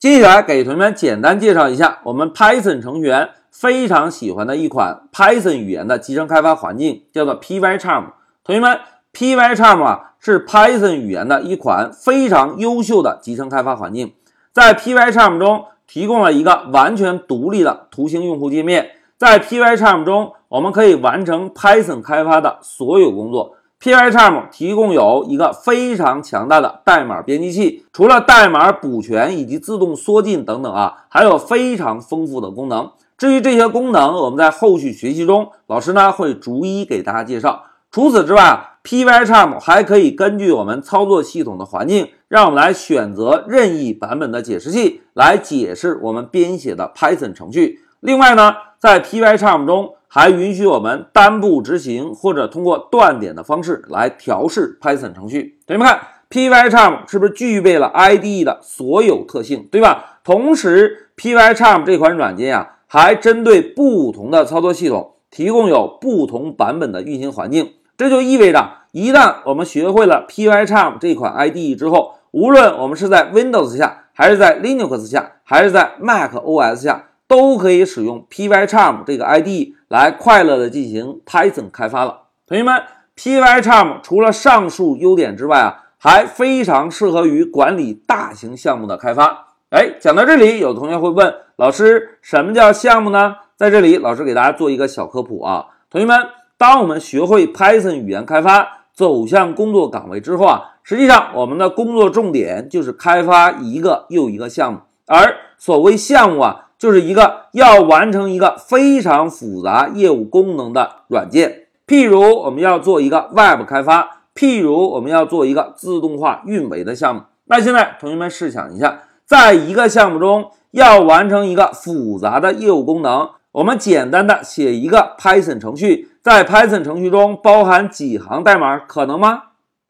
接下来给同学们简单介绍一下我们 Python 程序员非常喜欢的一款 Python 语言的集成开发环境，叫做 Pycharm。同学们，Pycharm 啊是 Python 语言的一款非常优秀的集成开发环境，在 Pycharm 中提供了一个完全独立的图形用户界面，在 Pycharm 中我们可以完成 Python 开发的所有工作。Pycharm 提供有一个非常强大的代码编辑器，除了代码补全以及自动缩进等等啊，还有非常丰富的功能。至于这些功能，我们在后续学习中，老师呢会逐一给大家介绍。除此之外，Pycharm 还可以根据我们操作系统的环境，让我们来选择任意版本的解释器来解释我们编写的 Python 程序。另外呢，在 Pycharm 中。还允许我们单步执行，或者通过断点的方式来调试 Python 程序。同学们看，Pycharm 是不是具备了 IDE 的所有特性，对吧？同时，Pycharm 这款软件呀，还针对不同的操作系统提供有不同版本的运行环境。这就意味着，一旦我们学会了 Pycharm 这款 IDE 之后，无论我们是在 Windows 下，还是在 Linux 下，还是在 Mac OS 下。都可以使用 Pycharm 这个 ID 来快乐的进行 Python 开发了。同学们，Pycharm 除了上述优点之外啊，还非常适合于管理大型项目的开发。哎，讲到这里，有同学会问老师，什么叫项目呢？在这里，老师给大家做一个小科普啊。同学们，当我们学会 Python 语言开发，走向工作岗位之后啊，实际上我们的工作重点就是开发一个又一个项目，而所谓项目啊。就是一个要完成一个非常复杂业务功能的软件，譬如我们要做一个 Web 开发，譬如我们要做一个自动化运维的项目。那现在同学们试想一下，在一个项目中要完成一个复杂的业务功能，我们简单的写一个 Python 程序，在 Python 程序中包含几行代码，可能吗？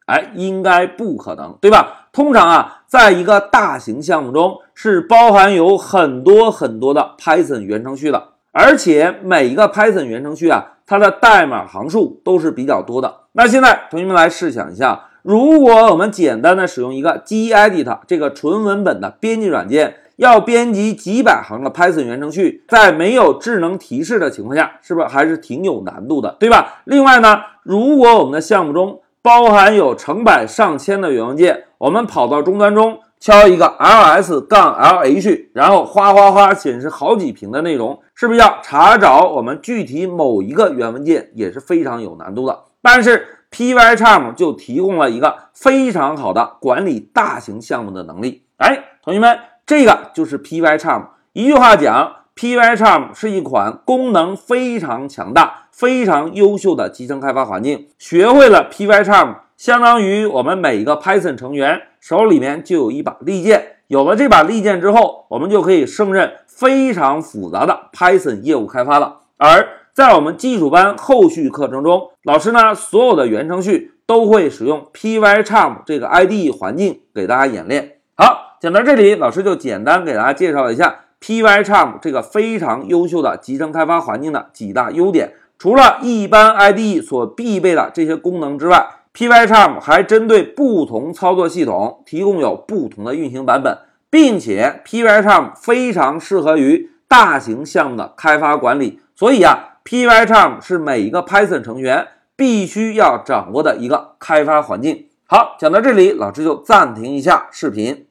哎，应该不可能，对吧？通常啊，在一个大型项目中是包含有很多很多的 Python 原程序的，而且每一个 Python 原程序啊，它的代码行数都是比较多的。那现在同学们来试想一下，如果我们简单的使用一个 Gedit 这个纯文本的编辑软件，要编辑几百行的 Python 原程序，在没有智能提示的情况下，是不是还是挺有难度的，对吧？另外呢，如果我们的项目中包含有成百上千的元文件，我们跑到终端中敲一个 ls 杠 lh，然后哗哗哗显示好几屏的内容，是不是要查找我们具体某一个源文件也是非常有难度的？但是 Pycharm 就提供了一个非常好的管理大型项目的能力。哎，同学们，这个就是 Pycharm。一句话讲。Pycharm 是一款功能非常强大、非常优秀的集成开发环境。学会了 Pycharm，相当于我们每一个 Python 成员手里面就有一把利剑。有了这把利剑之后，我们就可以胜任非常复杂的 Python 业务开发了。而在我们基础班后续课程中，老师呢所有的原程序都会使用 Pycharm 这个 IDE 环境给大家演练。好，讲到这里，老师就简单给大家介绍一下。Pycharm 这个非常优秀的集成开发环境的几大优点，除了一般 IDE 所必备的这些功能之外，Pycharm 还针对不同操作系统提供有不同的运行版本，并且 Pycharm 非常适合于大型项目的开发管理。所以啊，Pycharm 是每一个 Python 成员必须要掌握的一个开发环境。好，讲到这里，老师就暂停一下视频。